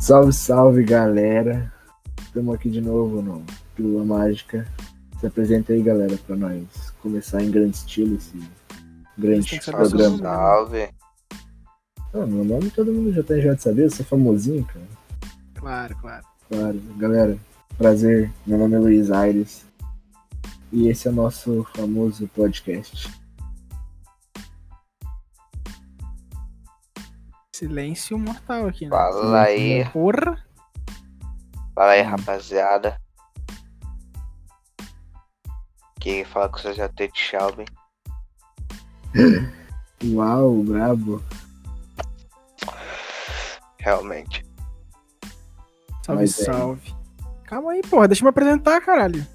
Salve, salve, galera. Estamos aqui de novo no Pílula Mágica. Se apresenta aí, galera, pra nós começar em grande estilo esse grande programa. Salve. Ah, meu nome todo mundo já tem já de saber, eu sou famosinho, cara. Claro, claro. Claro, galera, prazer. Meu nome é Luiz Aires. E esse é o nosso famoso podcast. Silêncio mortal aqui, né? Fala aí. Porra! Fala aí, rapaziada. Quem fala com você já tem de Shelby. Uau, brabo. Realmente. Salve, Mas é. salve. Calma aí, porra. Deixa eu me apresentar, caralho.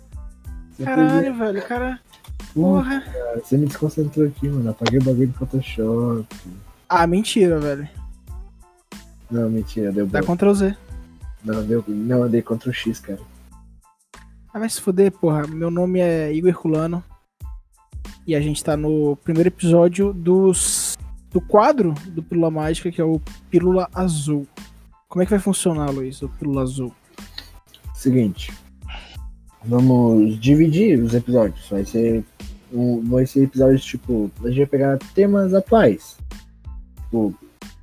Você Caralho, velho. Cara. Porra. podia- Você me desconcentrou aqui, mano. Apaguei o bagulho do Photoshop. Ah, mentira, velho. Não, mentira, deu Dá bom. Ctrl Z. Não, deu. Não, andei contra o X, cara. Ah, vai se fuder, porra. Meu nome é Igor Herculano. E a gente tá no primeiro episódio dos, do quadro do Pílula Mágica, que é o Pílula Azul. Como é que vai funcionar, Luiz, o Pílula Azul? Seguinte. Vamos dividir os episódios. Vai ser. Um, vai ser episódios tipo. A gente vai pegar temas atuais. Tipo,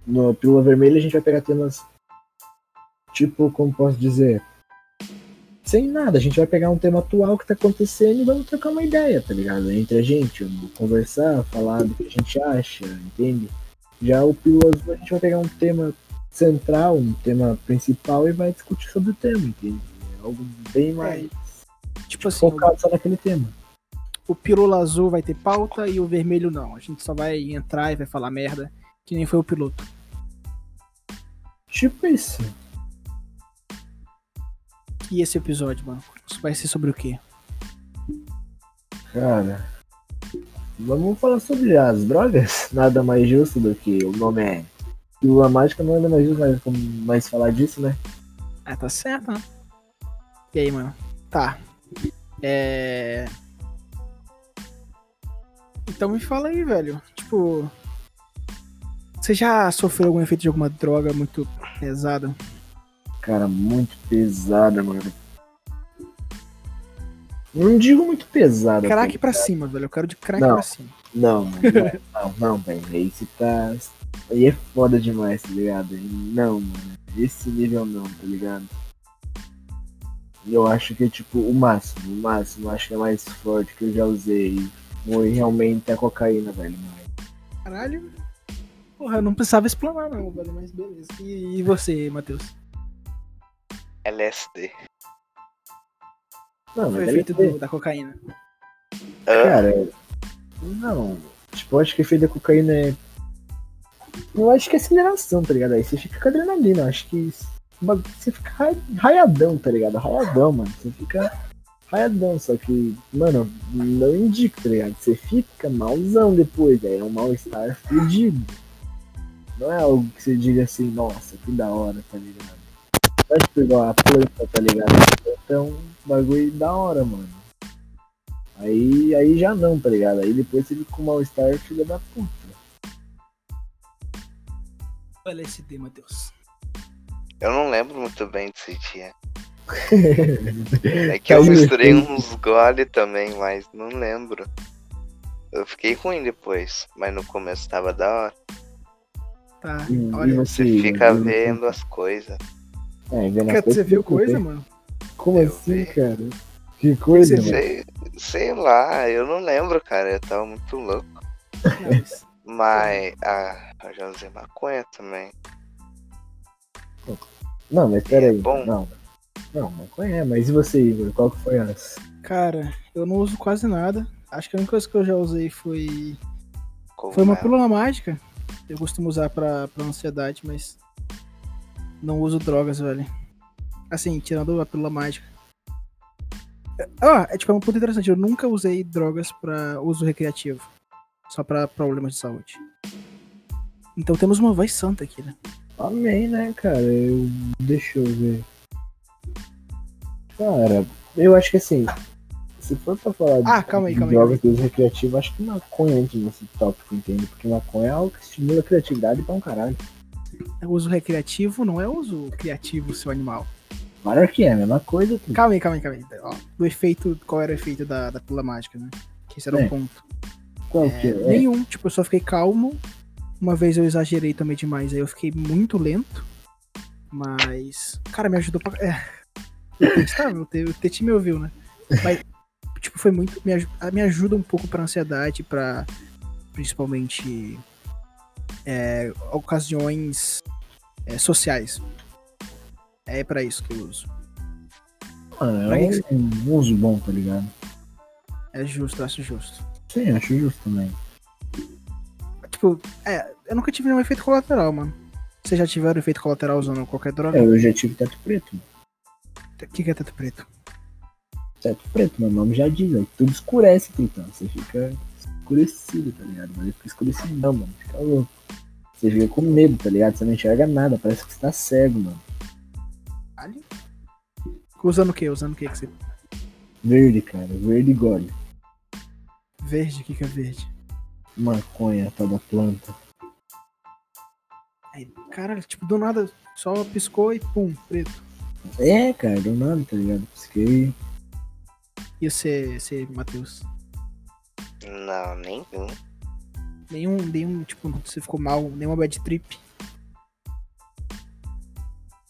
no Pílula Vermelha a gente vai pegar temas. Tipo, como posso dizer? Sem nada, a gente vai pegar um tema atual que tá acontecendo e vamos trocar uma ideia, tá ligado? Entre a gente, conversar, falar do que a gente acha, entende? Já o Pílula Azul a gente vai pegar um tema central, um tema principal e vai discutir sobre o tema, entende? É algo bem mais Tipo assim, focado só naquele tema. o Pílula Azul vai ter pauta e o vermelho não. A gente só vai entrar e vai falar merda, que nem foi o piloto. Tipo isso. E esse episódio, mano? Vai ser sobre o quê? Cara, vamos falar sobre as drogas? Nada mais justo do que o nome é. Pílula Mágica não é mais justo mais, mais falar disso, né? Ah, tá certo, né? E aí, mano? Tá. É. Então me fala aí, velho. Tipo. Você já sofreu algum efeito de alguma droga muito pesada? Cara, muito pesada, mano. Não digo muito pesada. Crack tá pra ligado? cima, velho. Eu quero de crack Não. pra cima. Não, mano. Não, não, velho. Aí você tá. Aí é foda demais, tá ligado? Não, mano. Esse nível não, tá ligado? Eu acho que é tipo o máximo, o máximo, acho que é mais forte que eu já usei. Foi realmente a cocaína, velho. Caralho. Porra, eu não precisava explanar, não, velho. Mas beleza. E, e você, Matheus? LSD. Não, Foi efeito do- da cocaína? Cara. Não. Tipo, eu acho que o efeito da cocaína é. Eu acho que é aceleração, tá ligado? Aí você fica com adrenalina, eu acho que. Você fica ra- raiadão, tá ligado? Raiadão, mano. Você fica raiadão, só que, mano, não indico, tá ligado? Você fica malzão depois, aí é um mal-estar fudido. Não é algo que você diga assim, nossa, que da hora, tá ligado? É tipo igual a planta, tá ligado? A planta é um bagulho da hora, mano. Aí, aí já não, tá ligado? Aí depois você fica com mal-estar filha da puta. O LSD, Matheus. Eu não lembro muito bem desse dia. É que eu Caiu misturei uns gole também, mas não lembro. Eu fiquei ruim depois, mas no começo tava da hora. Tá. E- e Olha, Você Sim, fica eu- vendo as coisas. É, vendo as Cara, coisas você viu coisa, mano? Como Eu assim, vi. cara? Que coisa, Você mano. Sei, sei lá, eu não lembro, cara. Eu tava muito louco. Mas- Mas. Ah, eu já usei maconha também. Não, mas peraí. É bom. Não. Não, maconha é, mas e você, Igor? Qual que foi as? Cara, eu não uso quase nada. Acho que a única coisa que eu já usei foi. Cogumelo. Foi uma pílula mágica. Eu costumo usar pra, pra ansiedade, mas. Não uso drogas, velho. Assim, tirando a pílula mágica. Ah, é tipo é um ponto interessante. Eu nunca usei drogas pra uso recreativo. Só pra problemas de saúde. Então temos uma voz santa aqui, né? Amém, né, cara? Eu... Deixa eu ver. Cara, eu acho que assim. Se for pra falar de- Ah, calma aí, de calma aí, drogas de uso recreativo, acho que maconha entra nesse tópico, entende? Porque maconha é algo que estimula a criatividade pra um caralho. É uso recreativo, não é uso criativo, seu animal. Claro que é, a mesma coisa. pô. Calma aí, calma aí, calma aí. Ó, do efeito, qual era o efeito da, da pílula mágica, né? Que esse era É. o ponto. Qual que é? Nenhum, tipo, eu só fiquei calmo. Uma vez eu exagerei também demais, aí eu fiquei muito lento. Mas, cara, me ajudou pra. É. O Tete tá, Te- o Tete me ouviu, né? Mas, tipo, foi muito. Me, aju- me ajuda um pouco pra ansiedade, pra principalmente é, ocasiões é, sociais. É pra isso que eu uso. Mano, é que um, um uso bom, tá ligado? É justo, acho justo. Sim, acho justo também. Tipo, é, eu nunca tive nenhum efeito colateral, mano. Vocês já tiveram efeito colateral usando qualquer droga? É, eu já tive teto preto. O que, que é teto preto? Teto preto, meu nome já diz, aí tudo escurece, então. Você fica escurecido, tá ligado? Mas fica escurecidão, mano. Fica louco. Você fica com medo, tá ligado? Você não enxerga nada, parece que você tá cego, mano. Ali? Usando o quê? Usando o quê que você. Verde, cara, verde e gole. Verde? O que, que é verde? Maconha, tal da planta. Aí, caralho, tipo, do nada só piscou e pum, preto. É, cara, do nada, tá ligado? Pisquei. E você, você Matheus? Não, nenhum. Nenhum, nenhum, tipo, você ficou mal, nenhuma bad trip.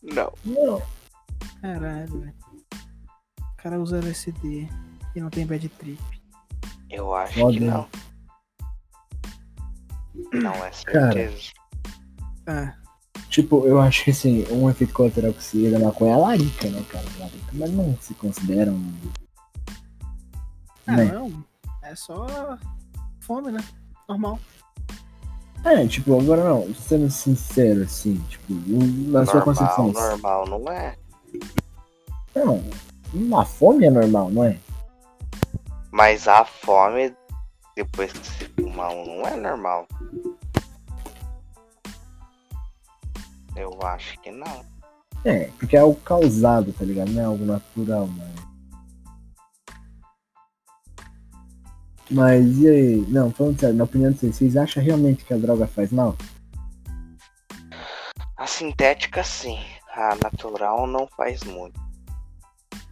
Não. Não. Caralho, velho. O cara usa LSD e não tem bad trip. Eu acho Foda, que né? não. Não é certeza. Ah, Tipo, eu acho que assim, um efeito colateral que se da maconha é a larica, né, cara? Larica, mas não se considera um. Ah, Né? não. É só fome, né? Normal. É, tipo, agora não, sendo sincero, assim, tipo, na sua normal, concepção. normal não é. Não, uma fome é normal, não é? Mas a fome, depois que se fuma um, não é normal. Eu acho que não. É, porque é algo causado, tá ligado? Não é algo natural, mano. Mas e aí? Não, falando sério, na opinião de vocês, vocês acham realmente que a droga faz mal? A sintética, sim. A natural não faz muito.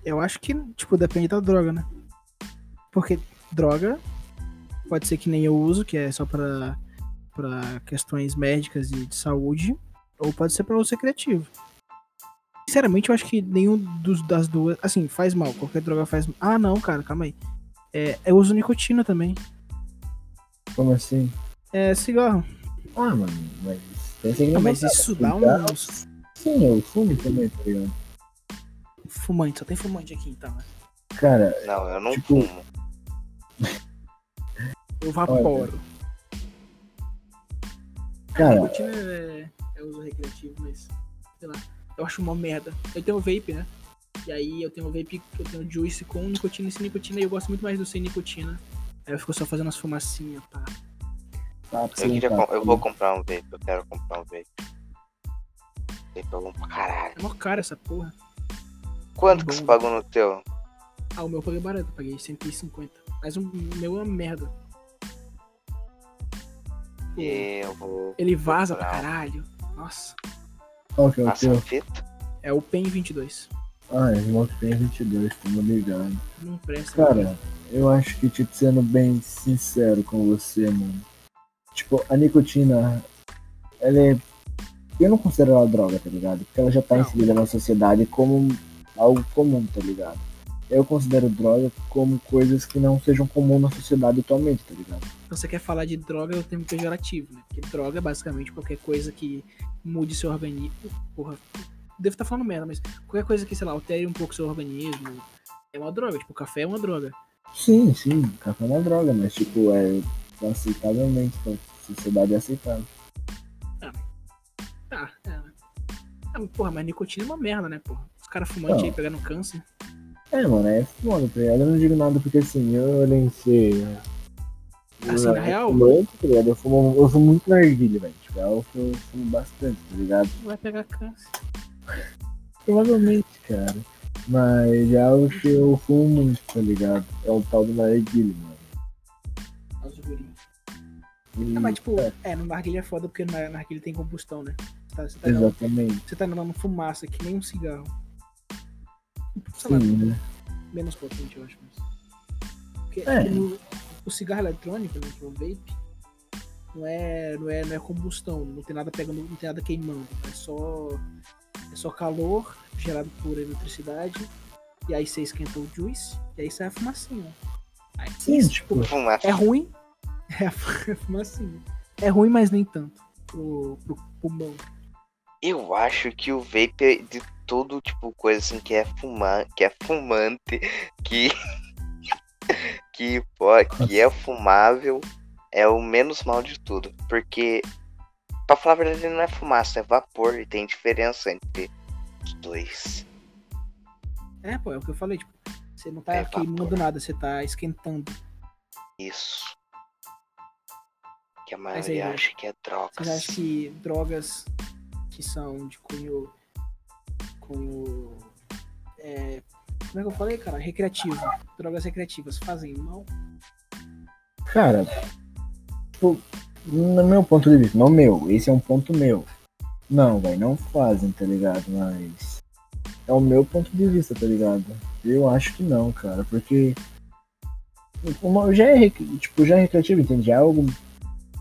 Eu acho que, tipo, depende da droga, né? Porque droga pode ser que nem eu uso, que é só pra, pra questões médicas e de saúde, ou pode ser pra uso recreativo. Sinceramente, eu acho que nenhum dos, das duas, assim, faz mal. Qualquer droga faz Ah, não, cara, calma aí. É, eu uso nicotina também. Como assim? É cigarro. Ah, mano, mas. Pensa que Ah, não mas vai isso dar. dá uns. Sim, eu fumo também, tá ligado? Fumante, só tem fumante aqui então, né? Cara, Não, eu não Tipo, fumo. Eu vaporo. cara, Nicotina é, é uso recreativo, mas sei lá. Eu acho uma merda. Eu tenho vape, né? E aí eu tenho vape, eu tenho juice com nicotina e sem nicotina, e eu gosto muito mais do sem nicotina. Aí eu fico só fazendo as fumacinhas, pá. tá, Eu, queria tá, eu vou comprar um vape, eu quero comprar um vape. Vape é bom pra caralho. É mó cara essa porra. Quanto que Bom. você pagou no teu? Ah, o meu eu paguei barato, eu paguei 150. Mas o meu é uma merda. Eu vou. Ele vaza pra comprar. caralho. Nossa. Qual que é o Passa teu? fita? É o PEN 22. Ah, é Smoke Pen 22, tamo ligado. Não presta. Cara, eu acho que, tipo, sendo bem sincero com você, mano. Tipo, a nicotina, ela é. Eu não considero ela droga, tá ligado? Porque ela já tá Não. inserida na sociedade como algo comum, tá ligado? Eu considero droga como coisas que não sejam comuns na sociedade atualmente, tá ligado? Você quer falar de droga, é o termo pejorativo, né? Porque droga é basicamente qualquer coisa que mude seu organismo. Porra, devo estar falando merda, mas qualquer coisa que, sei lá, altere um pouco seu organismo é uma droga. Tipo, café é uma droga. Sim, sim, café é uma droga, mas, tipo, é aceitavelmente, pra sociedade é aceitável. Tá, é. né? Ah, porra, mas nicotina é uma merda, né, porra? Os caras fumantes aí pegando câncer. É, mano, é foda, tá ligado? Eu não digo nada porque assim, eu nem sei. Assim, Eu- na real? Fumante, tá ligado? Eu fumo, eu fumo muito narguilha, velho. Tipo, é algo que eu fumo bastante, tá ligado? Vai pegar câncer. Provavelmente, cara. Mas é algo que eu fumo muito, tá ligado? É o tal do narguilha, mano. E, Ah, mas tipo, é, é, no narguilha é foda porque na narguilha tem combustão, né? Você tá, você tá, Exatamente. você tá inalando fumaça que nem um cigarro. Sei lá, Sim, né? menos potente, eu acho. Porque É. no- o cigarro eletrônico, né, é o vape, não é, não, é, não é combustão, não tem nada pegando, não tem nada queimando. É só, é só calor gerado por eletricidade. E aí você esquenta o juice, e aí sai a fumacinha. Aí, Sim, isso, tipo, Fumar. é ruim, é a fu- fumacinha. É ruim, mas nem tanto. Pro, pro pulmão. Eu acho que o vape é de todo tipo coisa assim que é fumar, que é fumante, que que pode, que é fumável, é o menos mal de tudo, porque pra falar a verdade não é fumaça, é vapor e tem diferença entre os dois. É, pô, é o que eu falei, tipo, você não tá É queimando vapor. nada, você tá esquentando. Isso. Que a Mas aí, maioria né? acha que é drogas. Vocês acham que drogas que são de cunho. cunho. É, como é que eu falei, cara? Recreativo. Drogas recreativas fazem mal? Cara, tipo, no meu ponto de vista, não meu, esse é um ponto meu. Não, velho, não fazem, tá ligado? Mas é o meu ponto de vista, tá ligado? Eu acho que não, cara, porque já é, tipo, já é recreativo, entende? Já é algo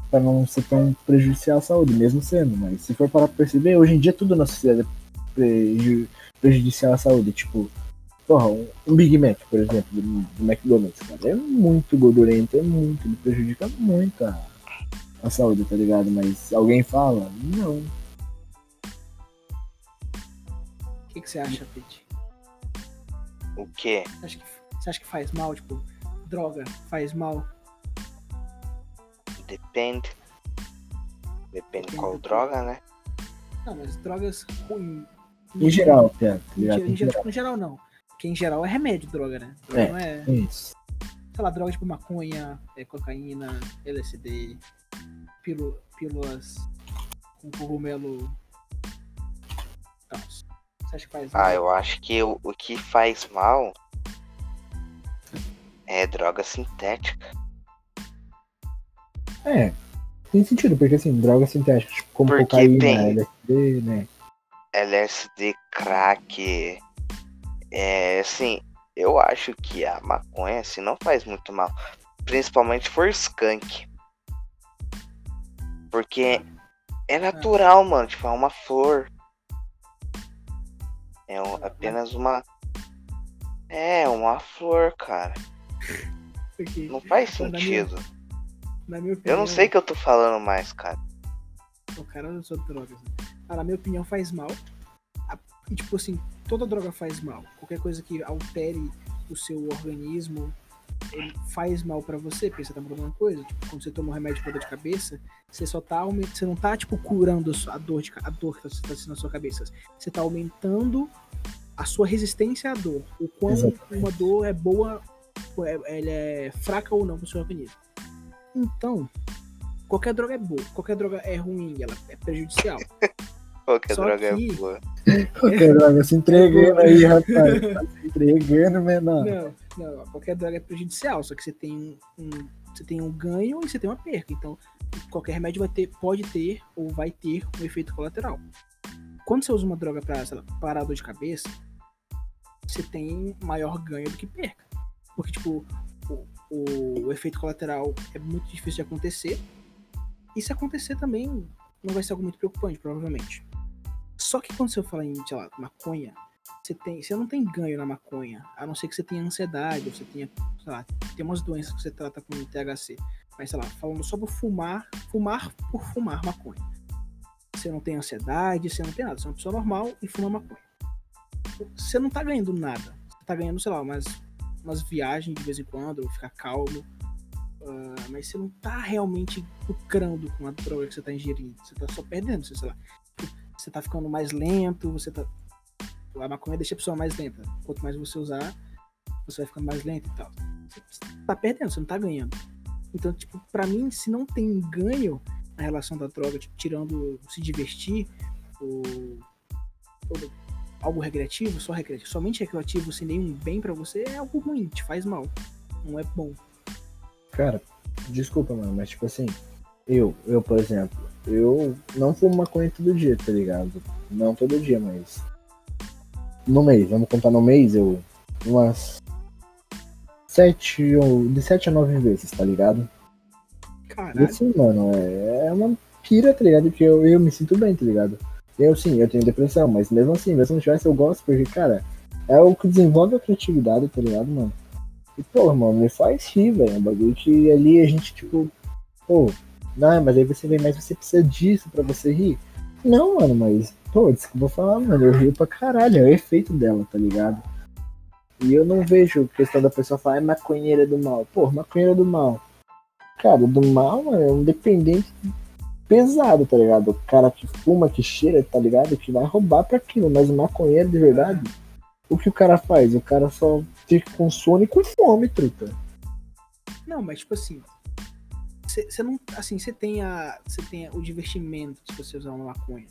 pra não ser tão prejudicial à saúde, mesmo sendo, mas se for parar pra perceber, hoje em dia tudo na sociedade é preju- prejudicial à saúde, tipo, porra, um, um Big Mac, por exemplo, do, do McDonald's, cara, é muito gordurento, é muito, ele prejudica muito a, a saúde, tá ligado? Mas alguém fala, não. O que, que você acha, Pete? O quê? Você acha, que, você acha que faz mal? Tipo, droga faz mal? Depende. Depende Depende qual droga, né? Não, mas drogas ruins. Em geral, Pia, tá Em, ligado? ge- em geral, em geral, não. Porque em geral é remédio, droga, né? Droga É. não é. Isso. sei lá, droga tipo maconha, é, cocaína, LSD, pílu- pílulas com cogumelo. Tal. Você acha que faz Ah, eu acho que o, o que faz mal é droga sintética. É, tem sentido, porque assim, drogas sintéticas, tipo, como Porque cocaína, tem- LSD, né? LSD, crack. É assim, eu acho que a maconha assim, não faz muito mal. Principalmente for skunk. Porque é natural, mano. Tipo, é uma flor. É um- apenas uma. É, uma flor, cara. Porque, Não faz Na minha- sentido. na minha Eu opinião, não sei o que eu tô falando mais, cara. O cara usou drogas. Né? Ah, na minha opinião, faz mal. E, tipo assim, toda droga faz mal. Qualquer coisa que altere o seu organismo ele faz mal pra você, porque você tá mudando uma coisa. Tipo, quando você toma um remédio pra dor de cabeça, você só tá aumentando. Você não tá, tipo, curando a dor, de, a dor que tá, tá sendo na sua cabeça. Você tá aumentando a sua resistência à dor. O quão uma dor é boa, é- ela é fraca ou não pro seu organismo. Então, qualquer droga é boa, qualquer droga é ruim, ela é prejudicial. Qualquer Só droga que- é boa. Qualquer droga, se entregando aí, rapaz. Tá se entregando, menor. Não, não, qualquer droga é prejudicial, só que você tem um, você tem um ganho e você tem uma perca. Então, qualquer remédio vai ter, pode ter ou vai ter um efeito colateral. Quando você usa uma droga para parar a dor de cabeça, você tem maior ganho do que perca. Porque, tipo, o, o, o efeito colateral é muito difícil de acontecer. E se acontecer também, não vai ser algo muito preocupante, provavelmente. Só que quando você fala em, sei lá, maconha, você, tem, você não tem ganho na maconha, a não ser que você tenha ansiedade, ou você tenha, sei lá, tem umas doenças que você trata com THC. Mas, sei lá, falando só por fumar, fumar por fumar maconha. Você não tem ansiedade, você não tem nada, você é uma pessoa normal e fuma maconha. Você não tá ganhando nada. Você tá ganhando, sei lá, umas, umas viagens de vez em quando, ficar calmo. Ah, mas você não tá realmente lucrando com a droga que você tá ingerindo. Você tá só perdendo, sei lá. Você tá ficando mais lento, você tá a maconha deixa a pessoa mais lenta. Quanto mais você usar, você vai ficando mais lento e tal. Você tá perdendo, você não tá ganhando. Então, tipo, pra mim, se não tem ganho na relação da droga, tipo, tirando se divertir, ou, ou algo recreativo, só recreativo, somente recreativo, sem nenhum bem pra você, é algo ruim, te faz mal. Não é bom. Cara, desculpa, mano, mas tipo assim, eu, eu, por exemplo, eu não fumo maconha todo dia, tá ligado? Não todo dia, mas. No mês, vamos contar no mês, eu. Umas. Sete ou. De sete a nove vezes, tá ligado? Caralho. assim, mano, é, é uma pira, tá ligado? Porque eu, eu me sinto bem, tá ligado? Eu sim, eu tenho depressão, mas mesmo assim, mesmo se não tivesse, eu gosto, porque, cara, é o que desenvolve a criatividade, tá ligado, mano? E, pô, mano, me faz rir, velho. Um bagulho que ali a gente, tipo, pô, não, mas aí você vem, mas você precisa disso pra você rir. Não, mano, mas, pô, desculpa falar, mano, eu rio pra caralho, é o efeito dela, tá ligado? E eu não vejo questão da pessoa falar, é maconheira do mal. Pô, maconheira do mal. Cara, do mal, mano, é um dependente pesado, tá ligado? O cara que fuma, que cheira, tá ligado? Que vai roubar pra aquilo, mas o maconheiro de verdade, o que o cara faz? O cara só fica com sono e com fome, truta. Não, mas tipo assim. Você não. Assim, você tem, a, tem o divertimento se você usar uma maconha.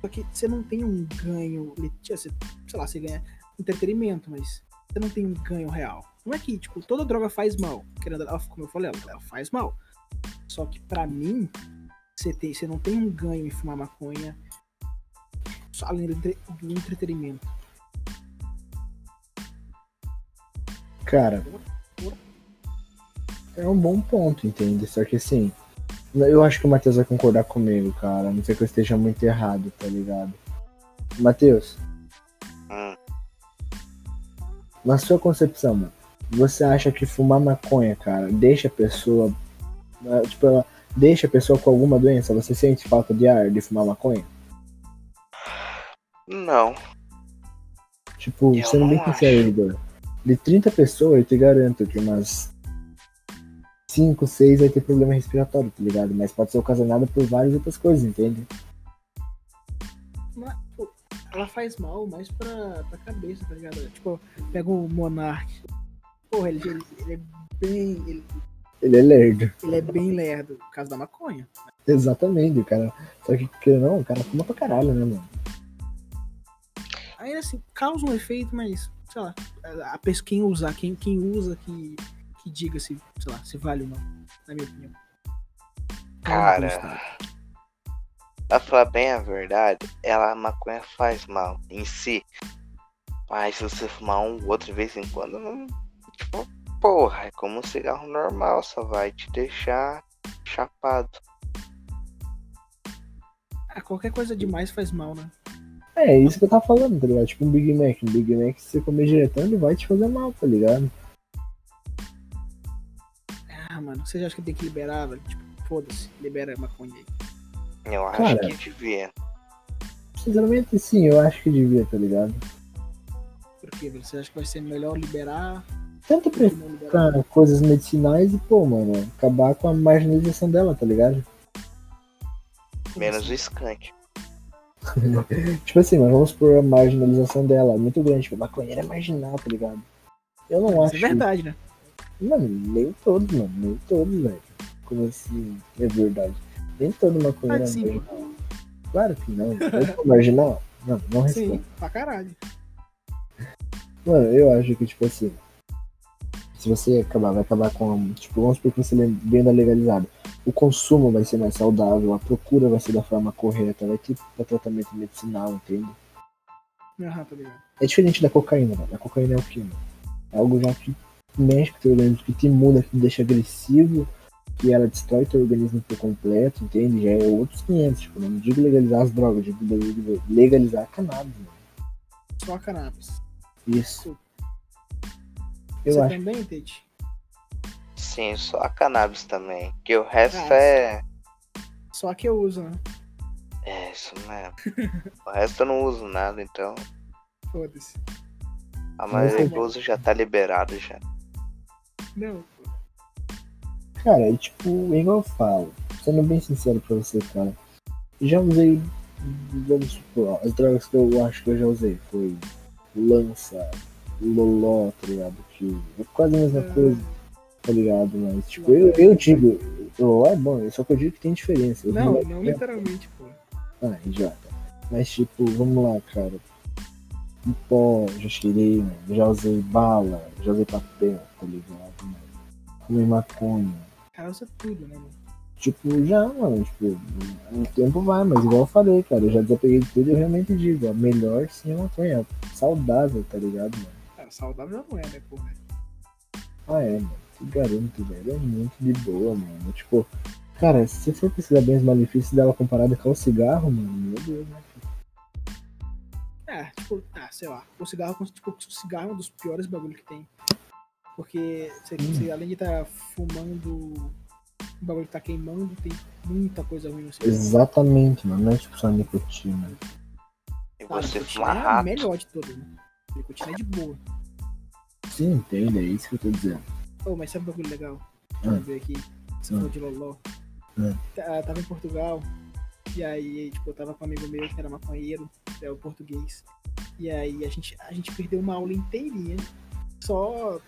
Só que você não tem um ganho. Você, sei lá, você ganha entretenimento, mas você não tem um ganho real. Não é que, tipo, toda droga faz mal. Querendo, como eu falei, ela, faz mal. Só que pra mim, você tem, você não tem um ganho em fumar maconha só além do, entre- do entretenimento. Cara, é um bom ponto, entende? Só que assim, eu acho que o Matheus vai concordar comigo, cara. Não ser que eu esteja muito errado, tá ligado? Matheus, Hum, na sua concepção, mano, você acha que fumar maconha, cara, deixa a pessoa. eh, Tipo, ela deixa a pessoa com alguma doença? Você sente falta de ar de fumar maconha? não. Tipo, Eu sendo bem sincero, Igor, de 30 pessoas, eu te garanto que umas 5, 6 vai ter problema respiratório, tá ligado? Mas pode ser ocasionado por várias outras coisas, entende? Mas, pô, ela faz mal mais pra, pra cabeça, tá ligado? Tipo, pega o Monark. Porra, ele, ele, ele é bem. Ele, Ele é lerdo. ele é bem lerdo por causa da maconha. Exatamente, cara. Só que, ou não, o cara fuma pra caralho, né, mano? Aí assim, causa um efeito, mas, sei lá, a pessoa, quem usar, quem, quem usa que, que diga se, sei lá, se vale ou não, na minha opinião. Cara, pra falar bem a verdade, ela a maconha faz mal em si. Mas se você fumar um outro de vez em quando, não. Tipo, porra, é como um cigarro normal, só vai te deixar chapado. Ah, qualquer coisa demais faz mal, né? É, isso que eu tava falando, tá ligado? Tipo um Big Mac. Um Big Mac, se você comer diretão, ele vai te fazer mal, tá ligado? Ah, mano, você já acha que tem que liberar, velho? Tipo, foda-se, libera a maconha aí. Eu acho Cara. que devia. Sinceramente, sim, eu acho que devia, tá ligado? Por quê, velho? Você acha que vai ser melhor liberar Tanto pra coisas medicinais e, pô, mano, acabar com a marginalização dela, tá ligado? Menos o skunk. Tipo assim, mas vamos por a marginalização dela, é muito grande, tipo, maconheira é marginal, tá ligado? Eu não Isso acho. é verdade, né? Mano, nem todos, mano, nem todos, velho. Como assim, é verdade. Nem todo maconheiro Ah, é marginal. Claro que não. Eu sou marginal? Não, não respondo. Sim, pra caralho. Mano, eu acho que, tipo assim, se você acabar, vai acabar com, tipo, vamos supor que você venda legalizado. O consumo vai ser mais saudável, a procura vai ser da forma correta, vai ter tratamento medicinal, entende? Tá ligado. É diferente da cocaína, mano. A cocaína é o quê, mano? É algo já que mexe com o teu organismo, que te muda, que te deixa agressivo, que ela destrói teu organismo por completo, entende? Já é outros 500, tipo, não digo legalizar as drogas, digo legalizar a cannabis, mano. Só a cannabis. Isso. Eu Você acho. também, Tete? Sim, só a cannabis também. Que o resto Ah, é. Só a que eu uso, né? É, isso mesmo. o resto eu não uso nada, então. Foda-se. A maioria eu uso já tá liberado já. Não, pô. Cara, é tipo, igual eu falo, sendo bem sincero pra você, cara. Já usei, vamos supor, as drogas que eu acho que eu já usei foi lança, loló, tá ligado? Que é quase a mesma Ah. coisa, tá ligado? Mas, tipo, eu, eu digo, loló é bom, só que eu digo que tem diferença. Eu Não, não- literalmente, pô. Ah, idiota. Mas, tipo, vamos lá, cara. Em pó, já cheirei, mano. Já usei bala, já usei papel, tá ligado, mano? Fumei maconha. Cara usa tudo, né, mano? Tipo, já, mano, tipo, o tempo vai, mas igual eu falei, cara, eu já desapeguei de tudo e eu realmente digo, melhor sim é maconha, saudável, tá ligado, mano? Saudável não é, né, porra? Ah, é, mano, te garanto, velho, é muito de boa, mano, tipo, cara, se você for precisar bem os malefícios dela comparada com o cigarro, mano, meu Deus, né? É, tipo, ah, sei lá, o cigarro, tipo, o cigarro é um dos piores bagulho que tem. Porque você, Hum. você, além de estar fumando, o bagulho tá queimando, tem muita coisa ruim no cigarro. Exatamente, mano, não é tipo só nicotina. E você nicotina fuma é melhor de todas, né? Nicotina é de boa. Sim, entende, é isso que eu tô dizendo. Oh, mas sabe um bagulho legal? Deixa Hum. eu ver aqui. Você falou de Loló. Hum. Tá- Tava em Portugal. E aí, tipo, eu tava com um amigo meu que era maconheiro, é o português. E aí a gente, a gente perdeu uma aula inteirinha. Só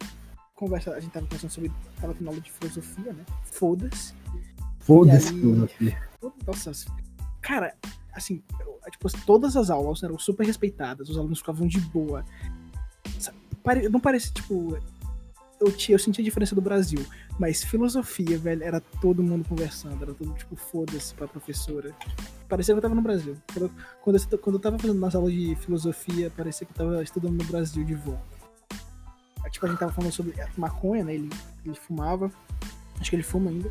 conversa, a gente tava conversando sobre. Tava tendo aula de filosofia, né? Foda-se. Foda-se, filosofia. Nossa, cara, assim, eu- tipo, todas as aulas eram super respeitadas, os alunos ficavam de boa. Pare- Não parece, tipo. Eu, tinha, eu sentia a diferença do Brasil, mas filosofia, velho, era todo mundo conversando, era todo tipo, foda-se pra professora. Parecia que eu tava no Brasil. Quando, eu- quando, eu, tava fazendo nas aulas de filosofia, parecia que eu tava estudando no Brasil de volta. Aí, Tipo, a gente tava falando sobre maconha, né? Ele, ele fumava, acho que ele fuma ainda.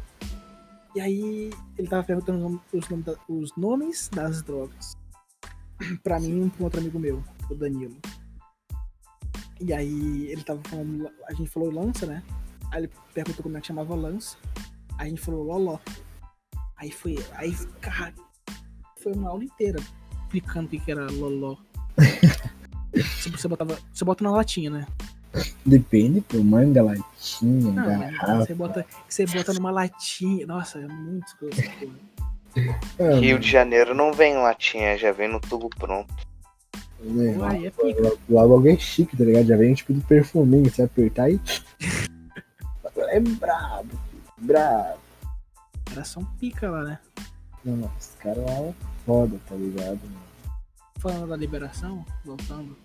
E aí ele tava perguntando os da- os nomes das drogas. pra mim e pra um outro amigo meu, o Danilo. E aí ele tava falando, a gente falou lança, né? Aí ele perguntou como é que chamava lança. Aí a gente falou loló. Aí foi, aí, cara, foi uma aula inteira explicando o que que era loló. Você, você botava, você bota na latinha, né? Depende, pô, manga, latinha, Não, garrafa. você bota, você bota numa latinha. Nossa, é muito. Ah, Rio de Janeiro não vem em latinha, já vem no tubo pronto. Né, aí é pica. Lá logo é chique, tá ligado? Já vem tipo de perfuminho, você apertar e. É brabo, brabo. Um pica lá, né? Não, não, esse cara lá é foda, tá ligado? Mano? Falando da liberação, voltando.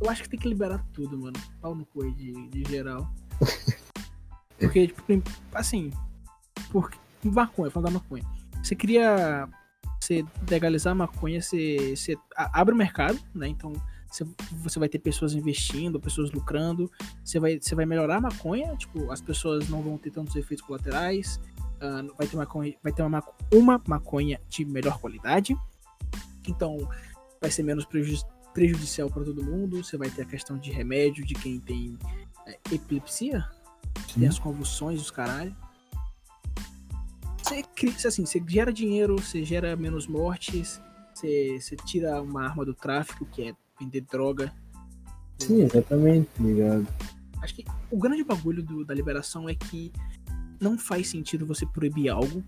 Eu acho que tem que liberar tudo, mano. Pau no cu aí de, de geral. Porque, tipo, assim. Porque. Maconha, falando da maconha. Você queria. Você legalizar a maconha, você, você abre o mercado, né? Então. Você, vai ter pessoas investindo, pessoas lucrando. Você vai, você vai melhorar a maconha. Tipo, as pessoas não vão ter tantos efeitos colaterais. ah, vai ter, maconha, vai ter uma, uma maconha de melhor qualidade. Então, vai ser menos prejudici- prejudicial para todo mundo. Você vai ter a questão de remédio de quem tem é, epilepsia, tem as convulsões, os caralho. Você, assim, você gera dinheiro, você gera menos mortes, você, você tira uma arma do tráfico, que é vender droga. Sim, exatamente, tá ligado? Acho que o grande bagulho do- da liberação é que não faz sentido você proibir algo,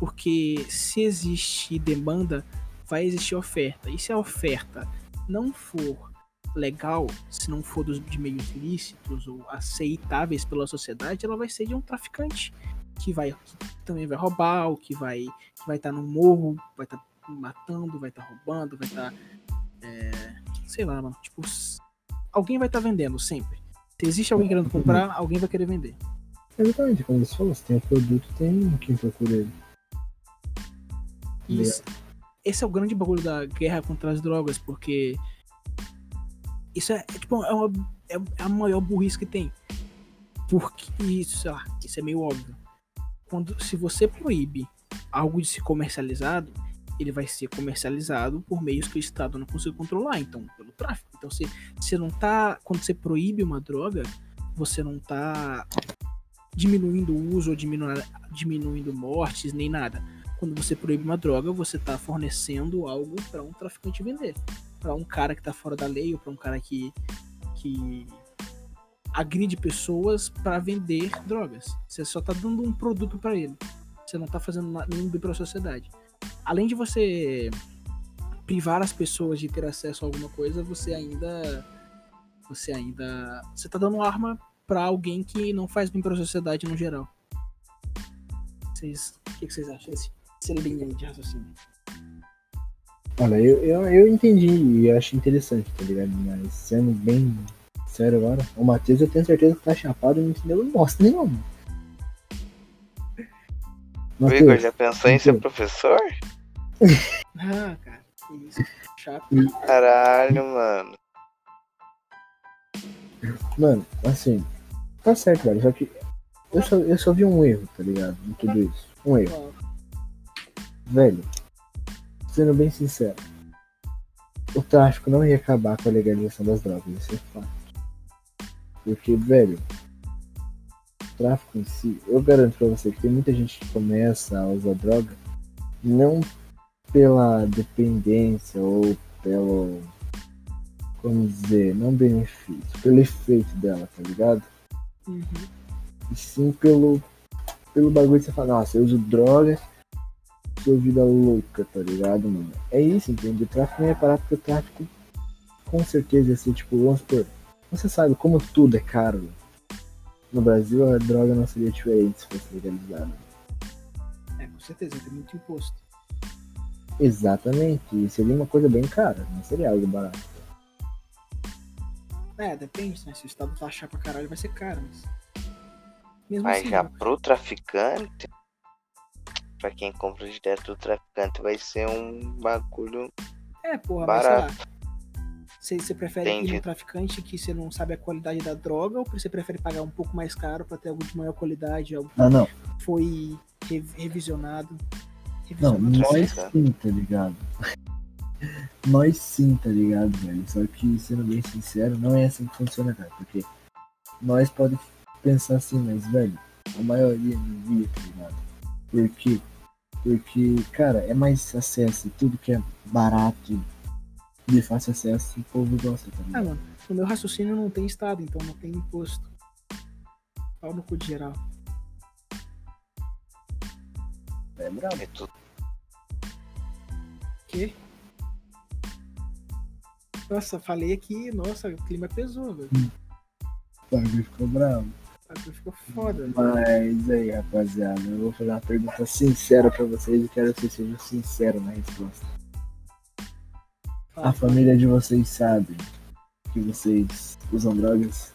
porque se existe demanda, vai existir oferta. E se a oferta não for legal, se não for dos, de meios lícitos ou aceitáveis pela sociedade, ela vai ser de um traficante que vai que também vai roubar, ou que vai que vai estar no morro, vai estar matando, vai estar roubando, vai estar sei lá, mano, tipo alguém vai estar vendendo sempre. Se existe alguém querendo comprar, alguém vai querer vender. Exatamente, como você falou, se tem o produto, tem quem procura ele. Isso- esse é o grande bagulho da guerra contra as drogas, porque isso é, é, tipo é, uma, é a maior burrice que tem. Porque isso, sei lá, isso é meio óbvio. Quando se você proíbe algo de ser comercializado, ele vai ser comercializado por meios que o Estado não consegue controlar, então pelo tráfico. Então você, você não tá, quando você proíbe uma droga, você não tá diminuindo o uso ou diminuindo, diminuindo mortes nem nada quando você proíbe uma droga, você está fornecendo algo para um traficante vender. Para um cara que está fora da lei ou para um cara que, que agride pessoas para vender drogas. Você só está dando um produto para ele. Você não está fazendo nenhum bem para a sociedade. Além de você privar as pessoas de ter acesso a alguma coisa, você ainda você ainda você tá dando arma para alguém que não faz bem para a sociedade no geral. Vocês, o que, vocês acham desse, dessa linha de raciocínio? Olha, eu, eu, eu entendi e achei interessante, tá ligado? Mas sendo bem sério agora, o Matheus eu tenho certeza que tá chapado e não entendeu bosta nenhuma. O Igor Matheus, já pensou em ser Matheus. professor? Ah, cara, que isso. Chato. Caralho, mano. Mano, assim, tá certo, velho. Só que eu só, eu só vi um erro, tá ligado? Em tudo isso. Um erro. Velho, sendo bem sincero, o tráfico não ia acabar com a legalização das drogas, isso é fato. Porque, velho, o tráfico em si, eu garanto pra você que tem muita gente que começa a usar droga não pela dependência ou pelo. Como dizer, não benefício, pelo efeito dela, tá ligado? Uhum. E sim pelo, pelo bagulho que você fala, nossa, eu uso drogas, sou vida louca, tá ligado, mano? É isso, entende? O tráfico não ia parar porque o tráfico com certeza ia ser tipo, vamos supor, você sabe como tudo é caro. No Brasil a droga não seria diferente se fosse legalizada. É, com certeza, tem muito imposto. Exatamente, e seria uma coisa bem cara, não seria algo barato. É, depende, né? Se o Estado taxar pra caralho, vai ser caro, mas. Mesmo Mas assim, já né? pro traficante, pra quem compra direto do traficante, vai ser um bagulho. É, porra, mas sei lá. Você, você prefere ir Entendi. no traficante que você não sabe a qualidade da droga ou você prefere pagar um pouco mais caro pra ter algo de maior qualidade, algo Ah não, que foi re- revisionado? não, Revisionado. nós traficante. sim, tá ligado? nós sim, tá ligado, velho? Só que, sendo bem sincero, não é assim que funciona, cara. Porque nós podemos pensar assim, mas, velho, a maioria não via, tá ligado? Por quê? Porque, cara, é mais acesso, tudo que é barato, de fácil acesso, o povo gosta, Ah, ligado? mano, no meu raciocínio não tem Estado, então não tem imposto. Pau no cu de geral. É brabo. É tudo. Quê? Nossa, falei aqui, nossa, o clima pesou, velho. O bagulho ficou bravo. O bagulho ficou foda. velho. Mas aí, rapaziada, eu vou fazer uma pergunta sincera pra vocês e quero que vocês sejam sinceros na resposta. A família de vocês sabe que vocês usam drogas?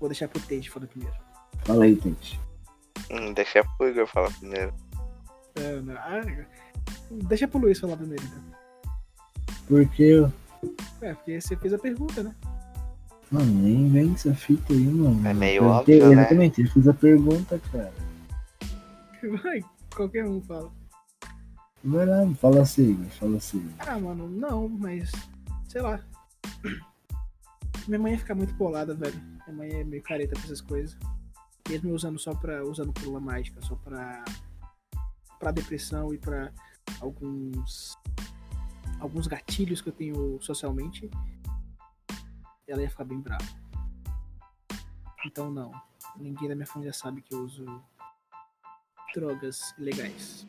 Vou deixar pro Tate falar primeiro. Fala aí, Tente. Hum, deixa pro Igor falar primeiro. É, não, ah, deixa pro Luiz falar primeiro, então. Porque, É, porque você fez a pergunta, né? mano, nem vem essa fita aí, mano. É meio Eu óbvio, né? Exatamente, eu fiz a pergunta, cara. Vai, qualquer um fala. Vai lá, fala assim, fala assim. Ah, mano, não, mas. Sei lá. Minha mãe ia ficar muito bolada, velho. Minha mãe é meio careta pra essas coisas. Mesmo usando só pra. usando pílula mágica, só pra. pra depressão e pra alguns. alguns gatilhos que eu tenho socialmente. Ela ia ficar bem brava. Então não. Ninguém da minha família sabe que eu uso drogas ilegais.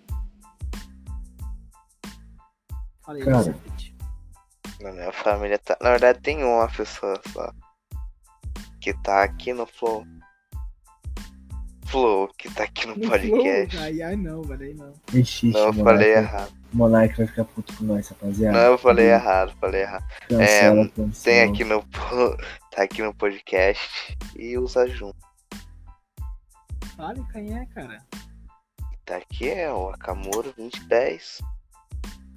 Fala aí, Cara. Na minha família tá. Na verdade tem uma pessoa só. Que tá aqui no Flow. Flow, que tá aqui no No podcast. flow? Ai, ai, não, velho, aí não. Ixi, Não, eu falei errado. Monark vai ficar puto com nós, rapaziada. Não, eu falei errado, falei errado. Cancela, É, cancela. Tem aqui no. Tá aqui no podcast e usa junto. Fale quem é, cara. Tá aqui é o Akamuro 2010.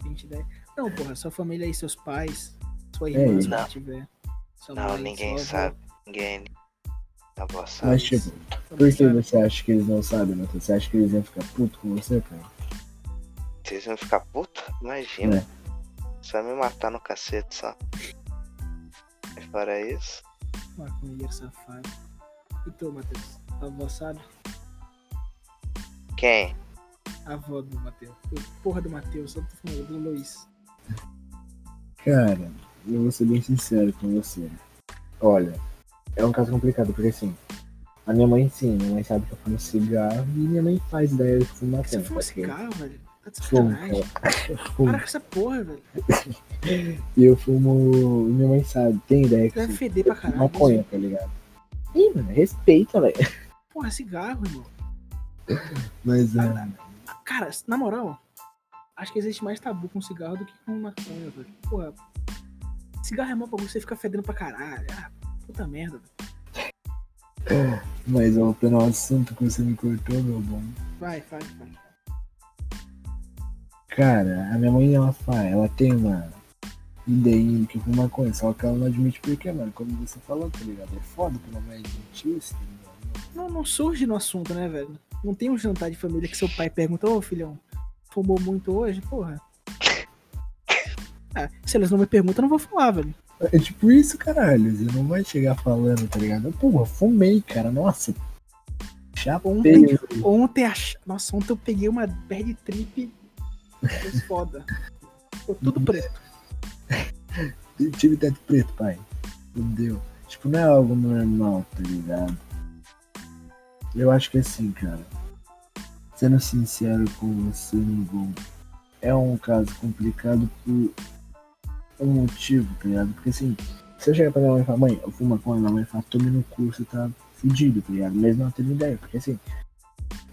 20, 10. Não, porra, sua família aí, seus pais, sua É, irmã, se não. tiver. Não, mãe, ninguém avó. sabe. Ninguém. A voz sabe. Mas, tipo, por que você acha que eles não sabem, Matheus? Você acha que eles iam ficar puto com você, cara? Vocês vão ficar puta? Imagina. É. Só me matar no cacete só. E fora isso. Maconheiro safado. E tu, Matheus? A avó sabe? Quem? A avó do Matheus. Porra do Matheus, só tô falando do Luiz. Cara, eu vou ser bem sincero com você. Olha, é um caso complicado, porque assim, a minha mãe sim, minha mãe sabe que eu fumo cigarro e minha mãe faz ideia de fumar Você fuma cigarro, velho? Tá de Fumo. Para com essa porra, velho. E eu fumo. Minha mãe sabe, tem ideia que Deve feder pra caralho. maconha, tá ligado? Ih, mano, respeita, velho. Porra, cigarro, irmão. Mas é. Cara, na moral, acho que existe mais tabu com cigarro do que com maconha, velho. Porra, cigarro é mó bagulho, você fica fedendo pra caralho. Ah, puta merda, velho. Mas voltando ao assunto que você me cortou, meu bom. Vai, vai, vai. Cara, a minha mãe, ela fala, ela tem uma ideia que fuma maconha, só que ela não admite porque, mano, como você falou, tá ligado? É foda que não é admitista, tá ligado? Não, não surge no assunto, né, velho? Não tem um jantar de família que seu pai pergunta, ô filhão, fumou muito hoje? Porra. Ah, se eles não me perguntam, eu não vou fumar, velho. É tipo isso, caralho. Você não vai chegar falando, tá ligado? Porra, fumei, cara. Nossa. Chapei. Ontem, ontem, ach... Nossa, ontem eu peguei uma bad trip foda. Ficou tudo preto. Tive teto preto, pai. Fudeu. Tipo, não é algo normal, tá ligado? Eu acho que assim, cara. Sendo sincero com você, Nigol, é um caso complicado por um motivo, tá ligado? Porque assim, se eu chegar pra minha mãe e falar, mãe, eu fumo maconha, minha mãe fala, tome no curso, tá fudido, tá ligado? Mesmo não tendo ideia, porque assim,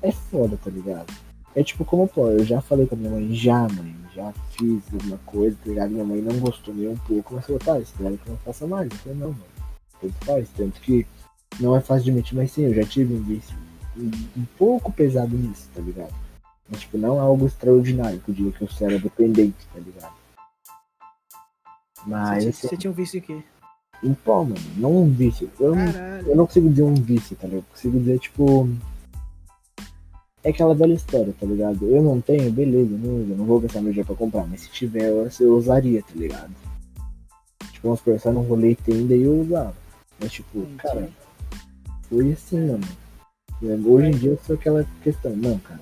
é foda, tá ligado? É tipo como, pô, eu já falei com a minha mãe, já, mãe, já fiz alguma coisa, tá ligado? Minha mãe não gostou nem um pouco, mas falou, tá, espero que não faça mais. Eu falei, não, mano, tanto faz, tanto que não é fácil de admitir, mas sim, eu já tive um vício um, pouco pesado nisso, tá ligado? Mas, tipo, não é algo extraordinário, que eu diga que eu era dependente, tá ligado? Mas. Você, você tinha um vício em quê? Em pó, mano. Não um vício. Eu não, eu não consigo dizer um vício, tá ligado? Eu consigo dizer, tipo. É aquela velha história, tá ligado? Eu não tenho, beleza, não, eu não vou gastar meu dinheiro pra comprar, mas se tiver, eu, eu usaria, tá ligado? Tipo, vamos pensar num rolê e tem, daí eu usava. Mas, tipo, Entendi. cara, foi assim, mano. Hoje em dia eu sou aquela questão, não, cara.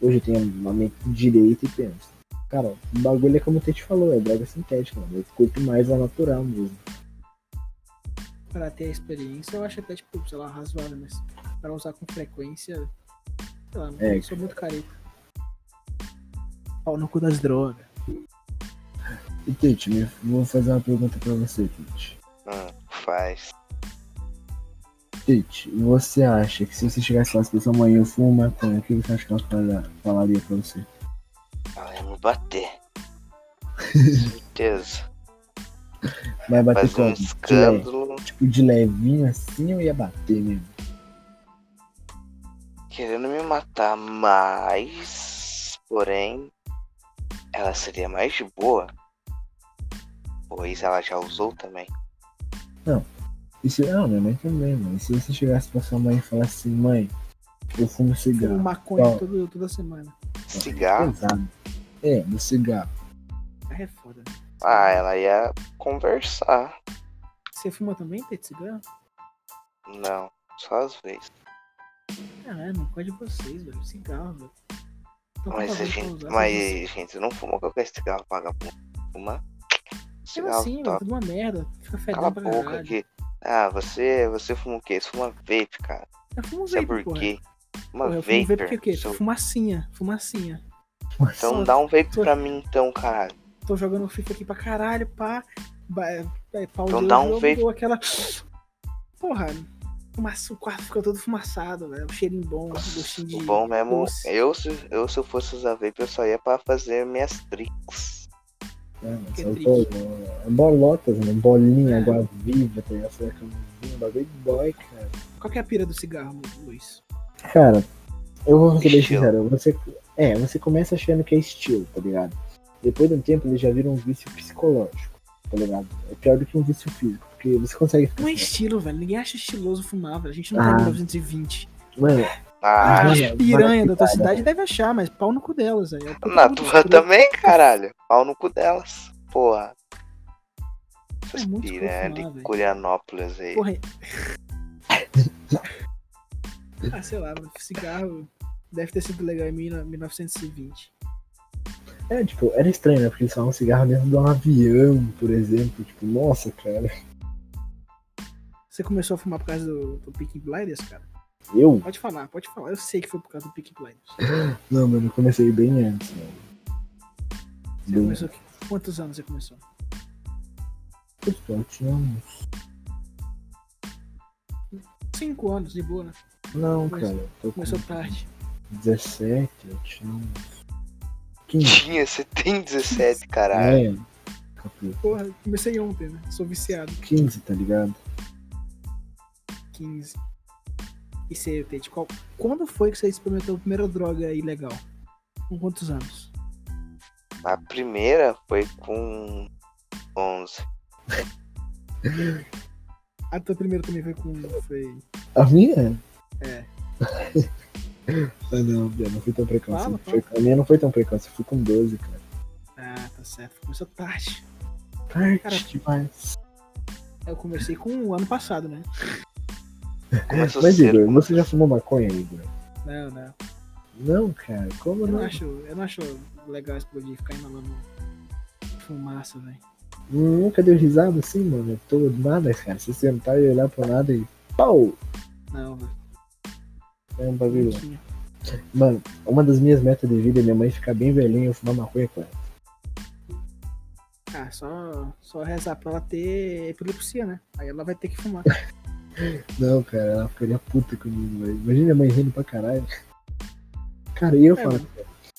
Hoje eu tenho uma mente direita e penso. Cara, o bagulho é como o Tete falou, é droga sintética, mano. Eu curto mais a natural mesmo. Pra ter a experiência, eu acho até, tipo, sei lá, razoável, mas pra usar com frequência, sei lá, é, eu sou muito careta. Pau no cu das drogas. E Tete, vou fazer uma pergunta pra você, Tete. Hum, faz. Tete, você acha que se você chegasse lá e sua mãe eu fumo maconha, o que você acha que ela falaria pra você? Ela ia me bater. Certeza. Vai bater com um escândalo. De tipo, de levinho assim eu ia bater mesmo. Querendo me matar, mas. Porém, ela seria mais de boa. Pois ela já usou também. Não, e se, não, minha mãe também, mano. E se você chegasse pra sua mãe e falasse assim, mãe, eu fumo cigarro. Fumo maconha todo, toda semana. Cigarro? É, no cigarro. É foda. Né? Ah, ela ia conversar. Você fuma também, Tete, cigarro? Não, só às vezes. Caralho, não pode vocês, velho. Cigarro, velho. Mas, a gente, mas gente, não fuma qualquer cigarro vagabundo. Fuma. Cigarro assim, top. tudo uma merda. Fica fedendo Cala pra boca caralho. aqui. Ah, você, você fuma o quê? Você fuma vape, cara. Eu fumo vape, Sabe por quê? Uma porra, vape porque o quê? Seu... Fumacinha, fumacinha. Então Só, dá um vape tô... pra mim então, caralho. Tô jogando FIFA aqui pra caralho, pá. então dá um vape. Aquela... Porra, fumaça, o quarto ficou todo fumaçado, velho. Um cheirinho bom, um gostinho de. Bom mesmo. Eu, eu, se eu fosse usar vape, eu só ia pra fazer minhas tricks. É, é bolotas, né? Bolinha, é. água viva, tem essa um bagulho boy, cara. Qual que é a pira do cigarro, Luiz? Cara, eu vou ser bem sincero, você, é, você começa achando que é estilo, tá ligado? Depois de um tempo ele já vira um vício psicológico, tá ligado? É pior do que um vício físico, porque você consegue. Não é estilo, velho. Ninguém acha estiloso fumar, velho. A gente não tá em 1920. Mano, ah, as piranha da tua cidade deve achar, mas pau no cu delas aí. É Na tua também, caralho. Pau no cu delas. Porra. Essas é piranha de Curianópolis aí. Porra. ah, sei lá, cigarro deve ter sido legal em 1920. É, tipo, era estranho, né? Porque eles falavam cigarro dentro de um avião, por exemplo. Tipo, nossa, cara. Você começou a fumar por causa do, do Pink Blinders, cara? Eu? Pode falar, pode falar. Eu sei que foi por causa do Peak Blinders. Não, mano, eu comecei bem antes, mano. Você bem... começou aqui? Quantos anos você começou? Eu tinha uns. Cinco anos, de boa, né? Não, começou, cara. Começou tarde. 17, eu tinha uns. 15. Tinha, você tem 17, caralho. É. Porra, comecei ontem, né? Sou viciado. 15, tá ligado? 15. E você, Tate, qual, quando foi que você experimentou a primeira droga ilegal? Com quantos anos? A primeira foi com 11. A tua primeira também foi com. Foi. A minha? É. Ah, não, Bia, não fui tão precoce. Fala, Foi- a minha não foi tão precoce, eu fui com 12, cara. Ah, tá certo. Começou tarde. Tarde Cara, demais. Eu comecei com o ano passado, né? Começou Mas, cedo. Igor, você já fumou maconha, Igor? Não, não. Não, cara, como Eu não? não acho, eu não acho legal explodir, ficar inalando fumaça, velho. Nunca deu risada assim, mano. Eu tô nada, cara. Você sentar e olhar pro nada e. Pau! Não, velho. É um bagulho. Mano, uma das minhas metas de vida é minha mãe ficar bem velhinha e eu fumar maconha com ela. Ah, só, só rezar pra ela ter epilepsia, né? Aí ela vai ter que fumar. Não, cara, ela ficaria puta comigo, velho. Imagina minha mãe rindo pra caralho. Cara, e eu É, falo,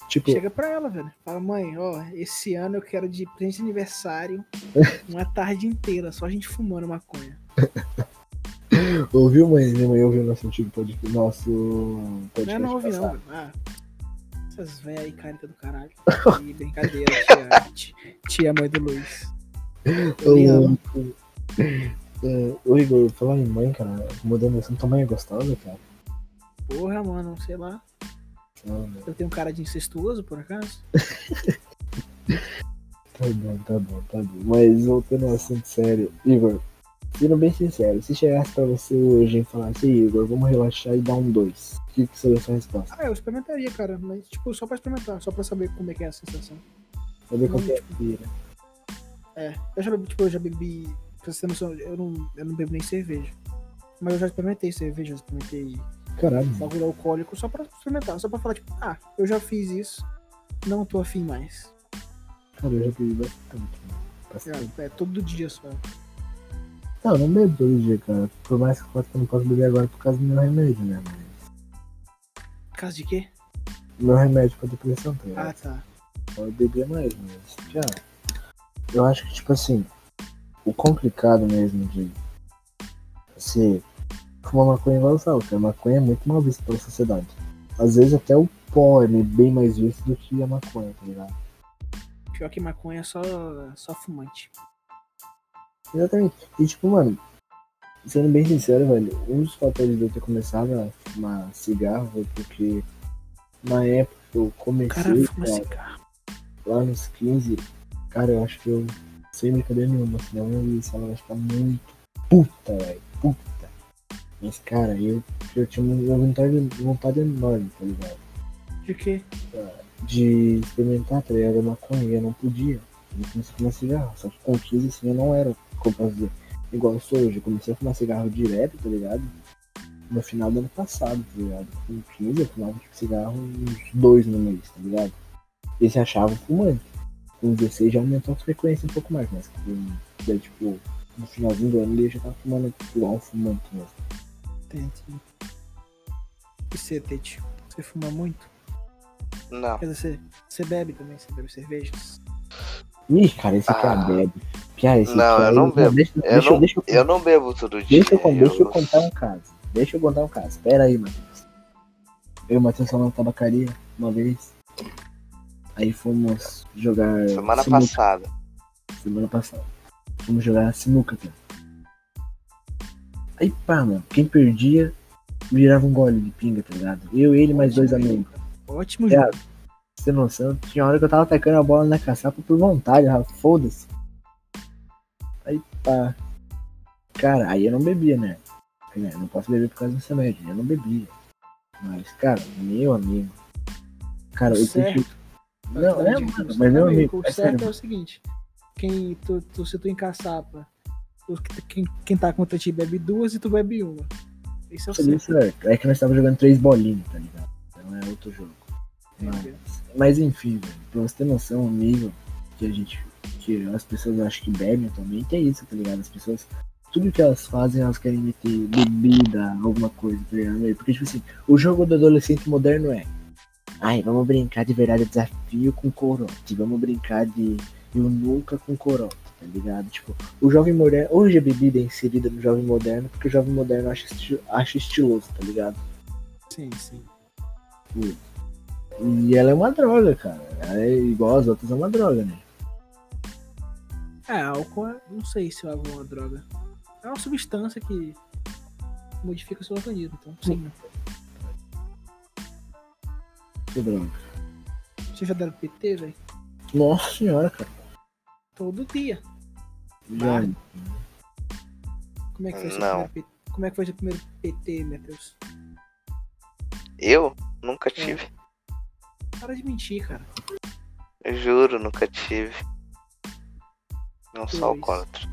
tipo, Chega pra ela, velho. Fala, mãe, ó, esse ano eu quero de presente de aniversário uma tarde inteira, só a gente fumando maconha. ouviu, mãe? Minha mãe ouviu nosso antigo podcast. Nosso Não, podcast. é não ouvi não. Ah, essas velhas aí, do caralho. Que brincadeira, tia, tia, mãe do Luiz. Eu amo. Ô, é, ô, Igor, falando em mãe, cara, mudando assim, tua mãe é gostosa, cara? Porra, mano, sei lá. Não, né? Eu tenho um cara de incestuoso, por acaso? Tá bom, tá bom, tá bom. Mas voltando ao assunto sério, Igor, sendo bem sincero, se chegasse pra você hoje e falasse, Igor, vamos relaxar e dar um 2, o que, que seria a sua resposta? Ah, eu experimentaria, cara. Mas, tipo, só pra experimentar, só pra saber como é que é a sensação. Saber qual Não, que é a pira. É, eu já bebi, tipo, eu já bebi. Pra você ter noção, eu não, eu não bebo nem cerveja. Mas eu já experimentei cerveja, já experimentei Caralho, bagulho alcoólico só pra experimentar, só pra falar, tipo, ah, eu já fiz isso, não tô afim mais. cara, eu já bebi bastante, mano. Bastante. É, é todo dia só. Não, eu não bebo todo dia, cara. Por mais que eu não posso beber agora por causa do meu remédio, né? Mas... Caso de quê? Meu remédio pra depressão, tá? Ah, tá. Eu bebia mais, mas já. Eu acho que, tipo assim, o complicado mesmo de você fumar maconha igual eu falo, que a maconha é muito mal vista pela sociedade. Às vezes até o pó é bem mais visto do que a maconha, tá ligado? Pior que maconha é só, só fumante. Exatamente. E tipo, mano, sendo bem sincero, velho, um dos fatores de eu ter começado a fumar cigarro foi porque na época que eu comecei, cara cara, cigarro. lá nos 15, cara, eu acho que eu, sem brincadeira nenhuma, senão eu ia ela vai ficar muito puta, velho, puta. Mas, cara, eu, eu tinha uma vontade, vontade enorme, tá ligado? De quê? De experimentar, tá ligado? Maconha, eu não podia. Eu comecei a fumar cigarro, só que com 15, assim, eu não era, como posso dizer, igual eu sou hoje. Eu comecei a fumar cigarro direto, tá ligado? No final do ano passado, tá ligado? Com 15, eu fumava tipo, cigarro uns dois no mês, tá ligado? E se achava fumante. Com 16 já aumentou a frequência um pouco mais, mas daí, tipo, no finalzinho do ano ele já tava fumando tipo, igual um fumante mesmo. Entendi. E você, Tete? Você fuma muito? Não. Quer dizer, você, você bebe também? Você bebe cervejas? Ih, cara, esse cara Ah. bebe. Pia, esse Não, cara, eu não bebo. Deixa, Eu deixa, não, deixa, eu não bebo todo dia. Deixa eu, con- deixa eu contar um caso. Deixa eu contar um caso. Pera aí, Matheus. Eu e o Matheus na tabacaria uma vez. Aí fomos jogar. Semana sinuca. passada. Semana passada. Fomos jogar sinuca, cara. Aí pá, mano. Quem perdia virava um gole de pinga, tá ligado? Eu, ele e mais dois amigos. Ótimo É, jogo. Pra você noção, tinha hora que eu tava atacando a bola na caçapa por vontade, foda-se. Aí pá. Cara, aí eu não bebia, né? Né, Eu não posso beber por causa dessa média, eu não bebia. Mas, cara, meu amigo. Cara, eu Certo. prefiro. Não, é, mano, mas meu amigo, O é certo é o seguinte: quem, tu, tu, se tu encaçapa, tu- quem, quem tá contra ti bebe duas e tu bebe uma. É o Isso é certo. certo. É que nós tava jogando três bolinhas, tá ligado? Então é outro jogo. Mas, mas enfim, velho, pra você ter noção, o nível que a gente. que as pessoas acham que bebem atualmente é isso, tá ligado? As pessoas. Tudo que elas fazem, elas querem meter bebida, alguma coisa, tá ligado? Porque, tipo assim, o jogo do adolescente moderno é. Ai, vamos brincar de verdade desafio com corote. Vamos brincar de eu nunca com corote. tá ligado? Tipo, o jovem moderno. Hoje a bebida é inserida no jovem moderno porque o jovem moderno acha, esti- acha estiloso, tá ligado? Sim, sim. E ela é uma droga, cara. Ela é igual as outras, é uma droga, né? É, álcool, é- não sei se é uma droga. É uma substância que modifica o seu organismo, então sim. Vocês já deram PT, velho? Nossa senhora, cara. Todo dia. Já, Como é que foi seu Não. primeiro PT? Como é que foi seu primeiro PT, Matheus? Eu nunca tive. Para de mentir, cara. Eu juro, nunca tive. Não sou Dois. alcoólatra.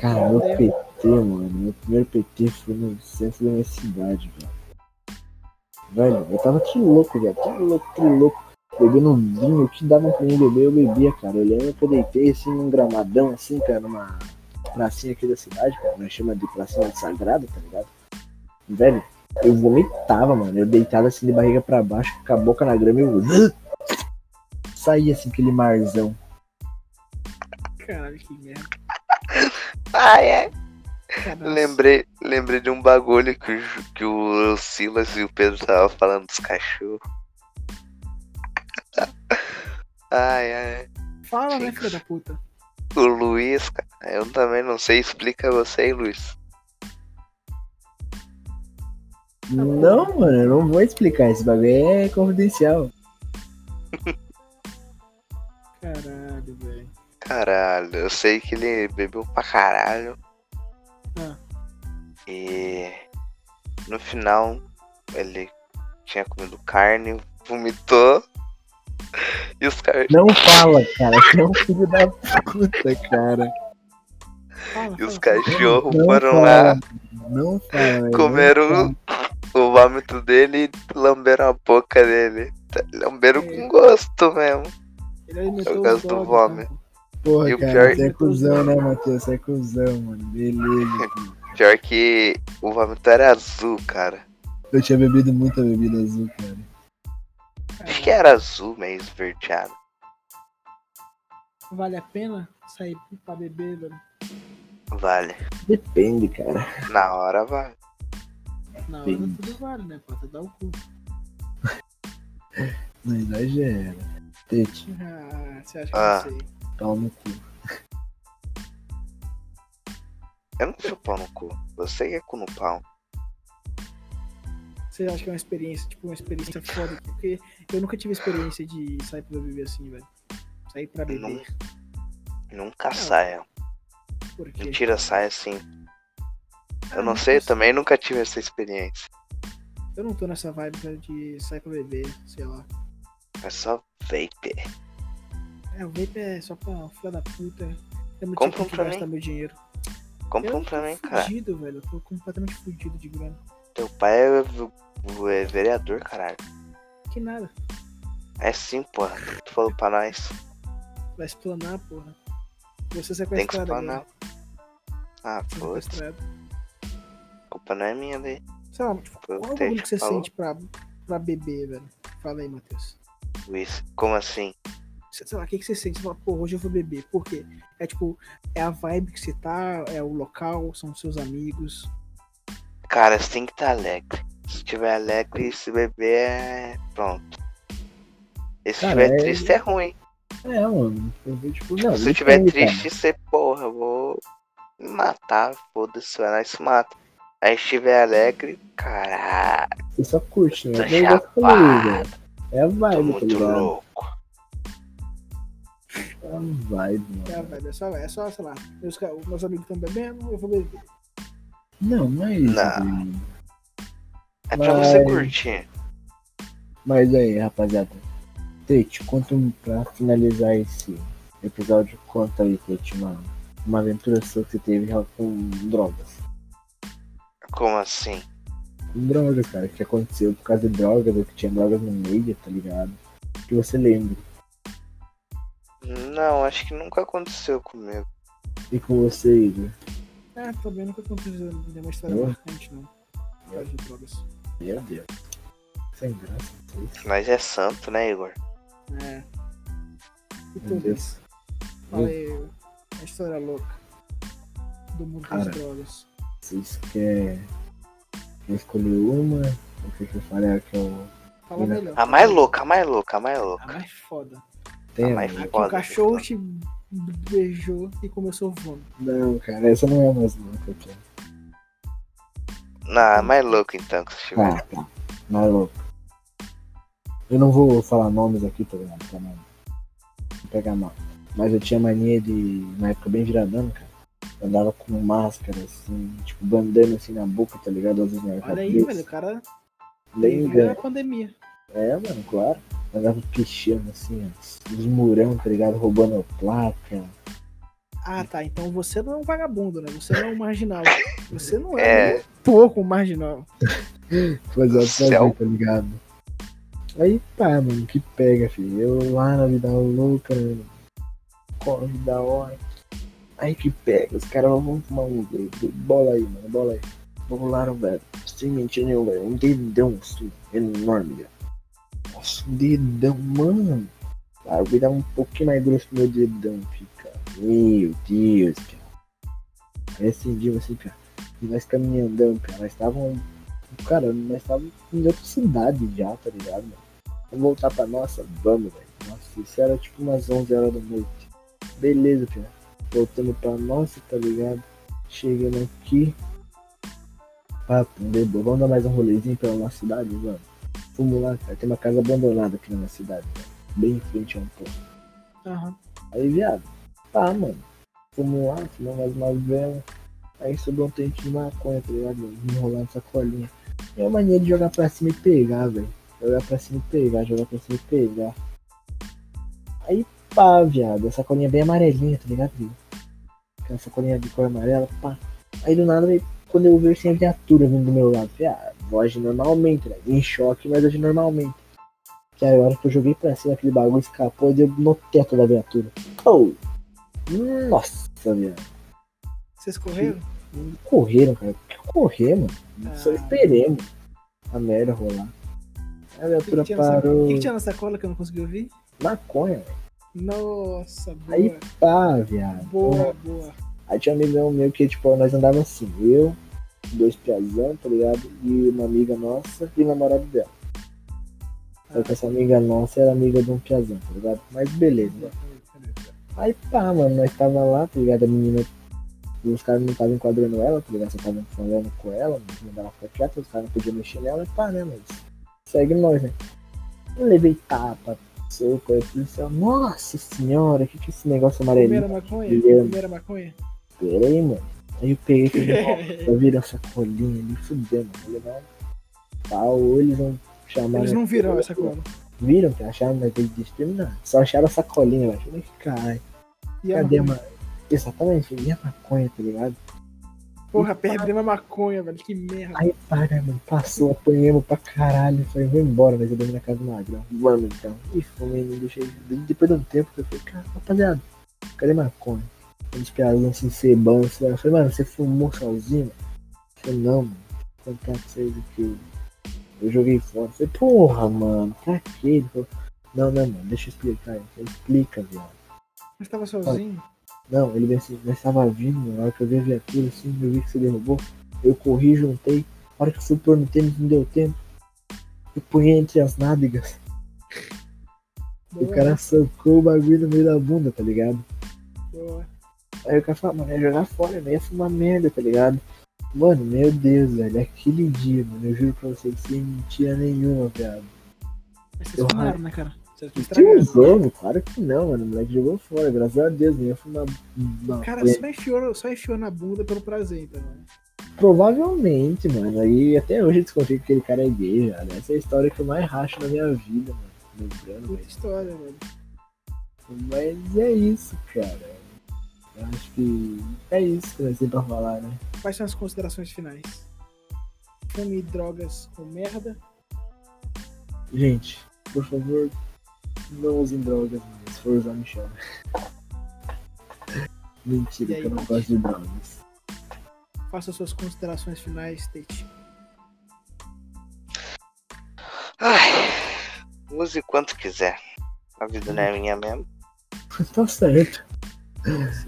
Cara, meu É. PT, mano. Meu primeiro PT foi no centro da minha cidade, velho. Velho, eu tava que louco, velho. Que louco, que louco. Bebendo um vinho, o que dava pra mim beber, eu bebia, cara. Eu lembro que eu deitei assim num gramadão, assim, cara, numa pracinha aqui da cidade, cara. Nós chama de pracinha sagrada, tá ligado? Velho, eu vomitava, mano. Eu deitado assim de barriga pra baixo, com a boca na grama e eu. Saía assim, aquele marzão. Caralho, que merda. Ai, ai. Caralho. Lembrei, lembrei de um bagulho que que o Silas e o Pedro tava falando dos cachorros. Ai, ai. Fala, né, Sim. filha da puta? O Luiz, cara, eu também não sei. Explica você aí, Luiz. Não, mano, eu não vou explicar. Esse bagulho é confidencial. Caralho, velho. Caralho, eu sei que ele bebeu pra caralho. E no final ele tinha comido carne, vomitou. E os caras. Não fala, cara. Você é um filho da puta, cara. Fala, E os cachorros Não foram fala, lá, Não fala, comeram o vômito dele e lamberam a boca dele. Lamberam É. com gosto mesmo. Os gosto do vômito. Porra, E o cara, pior- você é cuzão, né, Matheus? Você é cuzão, mano. Beleza. Pior que o vômito era azul, cara. Eu tinha bebido muita bebida azul, cara. Acho que era azul, meio esverdeado. Vale a pena sair pra beber, velho? Vale. Depende, cara. Na hora vai. Na hora Sim. tudo vale, né? Pode dar o cu. Não exagera. Tete, Ah, você acha que Ah. eu não sei? Pau no cu. Eu não sou pau no cu. Você é cu no pau. Você acha que é uma experiência, tipo, uma experiência foda? Porque eu nunca tive experiência de sair pra beber assim, velho. Sair pra beber. Não. Nunca saia. Por quê? Mentira, sai assim. Eu não sei, eu também nunca tive essa experiência. Eu não tô nessa vibe velho, de sair pra beber, sei lá. É só vape. É, o vape é só pra filha da puta. É muito Compra um pra gastar meu dinheiro. Compra um pra mim, cara. fudido, velho. Eu tô completamente fudido de grana. Teu pai é, é vereador, caralho. Que nada. É sim, porra. Tu falou pra nós. Vai explanar, porra. Você Tem que sequestrado explanar. Ah, Você foda sequestrado. A culpa não é minha daí. Sei lá, tipo, qual o bagulho que você falou. sente pra, pra beber, velho? Fala aí, Matheus. Luiz, como assim? Sei lá, o que, que você sente? Você fala, pô, hoje eu vou beber. Por quê? É tipo, é a vibe que você tá, é o local, são seus amigos. Cara, você tem que estar alegre. Se tiver alegre, se beber é. Pronto. E se Cara, tiver é- triste é ruim. É, mano. Eu vi, tipo, não, se tiver triste, você, porra, eu vou me matar, foda-se, vai lá e se mata. Aí se tiver alegre, caralho, Você só curte, né? tô É eu. É a vibe, tá ligado? louco. É a vibe, É, mano. velho, é só, é só, sei lá, meus, meus amigos estão bebendo, eu vou beber. Não, não é isso, Não. É pra você Mas- curtir. Mas aí, rapaziada. Tete, conta um, pra finalizar esse episódio, conta aí, Tete, uma, uma aventura sua que você teve com drogas. Como assim? Com droga, cara, o que aconteceu por causa de drogas, ou que tinha drogas no meio, tá ligado? Que você lembra. Não, acho que nunca aconteceu comigo. E com você, Igor? Ah, também nunca aconteceu nenhuma história Boa. marcante, não. Por causa de drogas. Meu Deus. Sem graça, isso. Mas é santo, né, Igor? É. E Meu tu, Deus. Fala aí, A história louca do mundo Cara. das drogas. Vocês querem quer escolher uma? O que que eu falei é que eu Fala Né? melhor. A mais louca, a mais louca, a mais A louca. mais foda. Ah? Aqui Foda, o cachorro foda. te beijou e começou o vômito. Não, cara, essa não é a mais louca, cara. Não, a mais louca então que você tiver. Tá, tá. Mais louco. Eu não vou falar nomes aqui, tá ligado? Pra não não pegar mal. Mas eu tinha mania de, na época bem viradão, cara. Eu andava com máscara, assim, tipo, bandana assim na boca, tá ligado? Às vezes na Olha aí, velho, o cara Lembra? a pandemia. É, mano, claro. Andava pichando, assim, ó, os murão, tá ligado? Roubando placa. Ah, tá. Então você não é um vagabundo, né? Você não é um marginal. Você não É. é, um pouco marginal. O Céu. fazer, tá ligado? Aí pá, mano, que pega, filho. Eu lá na vida louca, mano. Corre da hora. Aí que pega, os caras vão fumar um. Bola aí, mano, bola aí. Bolaram, velho. Sem mentir nenhum, velho. Um dedão assim, enorme, velho. Nossa, um dedão, mano. Ah, eu dar um pouquinho mais grosso meu dedão, fica. Meu Deus, cara. Aí acendi assim, cara. E nós caminhando, cara. Nós estávamos Cara, nós estávamos em outra cidade já, tá ligado, mano? Vamos voltar pra nossa? Vamos, velho. Nossa, isso era tipo umas 11 horas da noite. Beleza, cara. Voltando pra nossa, tá ligado? Chegando aqui. Bebo. Vamos dar mais um rolezinho pela nossa cidade, vamos. Fomos lá, cara. Tem uma casa abandonada aqui na minha cidade, velho. Bem em frente a um posto. Aham. Aí, viado, tá, mano. Fomos lá, fumamos mais uma vela. Aí sobrou um tente de maconha, tá ligado? mano? Enrolando sacolinha. É a mania de jogar pra cima e pegar, velho. Jogar pra cima e pegar, jogar pra cima e pegar. Aí, pá, viado. A sacolinha bem amarelinha, tá ligado, filho? Aquela sacolinha de cor amarela, pá. Aí do nada, quando eu vi assim, a viatura vindo do meu lado, falei, ah, agir normalmente, né? Em choque, mas agir normalmente. Que aí a hora que eu joguei pra cima, aquele bagulho escapou e deu no teto da viatura. Oh! Nossa, viado. Vocês correram? Correram, cara. Que correr, mano? Só Ah. esperemos a merda rolar. A que, viatura que sacola? parou. o que que tinha na sacola que eu não consegui ouvir? Maconha, velho. Nossa, boa. Aí pá, viado. boa, boa. Aí tinha um amigão meu que, tipo, nós andávamos assim, eu, dois piazão, tá ligado? E uma amiga nossa e o namorado dela. Só que essa amiga nossa era amiga de um piazão, tá ligado? Mas beleza? Aí pá, mano, nós tava lá, tá ligado? A menina, os caras não estavam enquadrando ela, tá ligado? Só estavam falando com ela, mas mandaram ficar quieta, os caras não podiam mexer nela, e pá, né, mas segue nós, né? Eu levei tapa, soco, aí a polícia, nossa senhora, que que é esse negócio amarelinho? Primeira maconha? Primeira maconha? Pera aí, mano. Aí eu peguei e falei, nossa, vira essa colinha ali, fudendo. Não, pau, ou eles vão chamar. Eles não viram essa cola. Viram que acharam, mas eles discriminaram. Só acharam a sacolinha, velho. Falei, caralho, a cadê a maconha? ma... Exatamente, e a maconha, tá ligado? Porra, perdemos a maconha, velho. Que merda. Aí né, mano, passou, apanhamos pra caralho. Falei, vou embora, mas eu dormi na casa do magrão. Vamos então. E fumei, não deixei. Depois de um tempo, eu falei, cara, rapaziada, cadê a maconha? Eles pegaram assim, cebão, assim. Eu falei, mano, você fumou sozinho? Eu falei, não, mano, vou contar pra vocês aqui. Eu joguei fora. Eu falei, porra, mano, pra quê? Ele falou, não, não, mano, deixa eu explicar. Falei, explica, viado. Mas tava sozinho? Não, ele estava vindo, na hora que eu vi a viatura, assim, eu vi que você derrubou. Eu corri, juntei. Na hora que eu fui pôr no tênis, não deu tempo. Eu punhei entre as nádegas. E o Boa, cara socou o bagulho no meio da bunda, tá ligado? boa. Aí o cara falou, mano, ia jogar fora, não ia fumar merda, tá ligado? Mano, meu Deus, velho, aquele dia, mano, eu juro pra vocês, sem mentira nenhuma, viado. Mas vocês Eu- fumaram, né, cara? Que estragaram. jogo? Claro que não, mano, o moleque jogou fora, graças a Deus, não ia fumar. O cara maconha. só enfiou, só enfiou na bunda pelo prazer, então. né? Provavelmente, mano. Aí até hoje eu desconfio que aquele cara é gay, velho. Essa é a história que eu mais racho na minha vida, mano. Lembrando, Puta mas, história, velho. mas é isso, cara. Eu acho que é isso que nós temos pra falar, né? Quais são as considerações finais? Fume drogas com merda. Gente, por favor, não usem drogas, mas se for usar, me chama. Mentira, aí, que eu não gosto de drogas. Faça suas considerações finais, Tate. Ai, use quanto quiser. A vida não é minha mesmo. tá certo.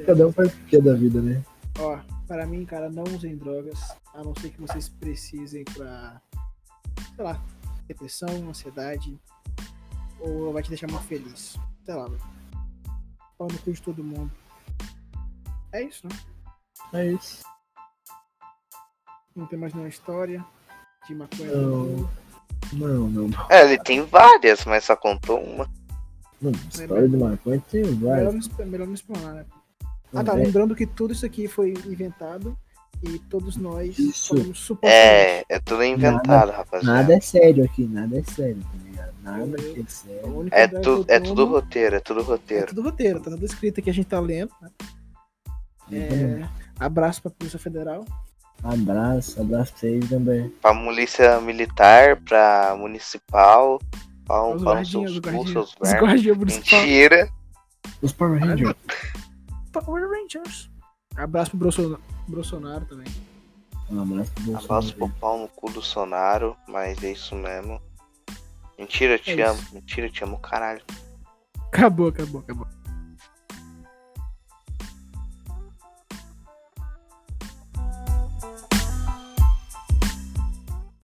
Cada um faz o que é da vida, né? Ó, para mim, cara, não usem drogas, a não ser que vocês precisem pra, sei lá, depressão, ansiedade, ou vai te deixar muito feliz. Sei lá, velho. Pau no cu de todo mundo. É isso, né? É isso. Não tem mais nenhuma história de maconha. Não. Não, não. não. É, ele tem várias, mas só contou uma. Não, história de maconha tem Melhor várias. melhor não explanar, né? Ah, tá. é. Lembrando que tudo isso aqui foi inventado e todos nós Isso. somos supostamente. É, é tudo inventado, rapaziada. Nada é sério aqui, nada é sério, tá ligado? Nada é A sério. É, tu, é tudo roteiro, é tudo É roteiro. tudo roteiro, tá tudo escrito aqui, a gente tá lendo. né? É, abraço pra Polícia Federal. Abraço, abraço pra vocês também. Pra polícia militar, pra municipal, pra um Os guardinhas, seus seus Os. Mentira. Os Power Rangers. Power Rangers. Abraço pro Bolsonaro, Bolsonaro também. Um abraço pro Abraço Bolsonaro. pro pau no cu do Sonaro, mas é isso mesmo. Mentira, te É amo. isso. Mentira, te amo, caralho. Acabou, acabou, acabou.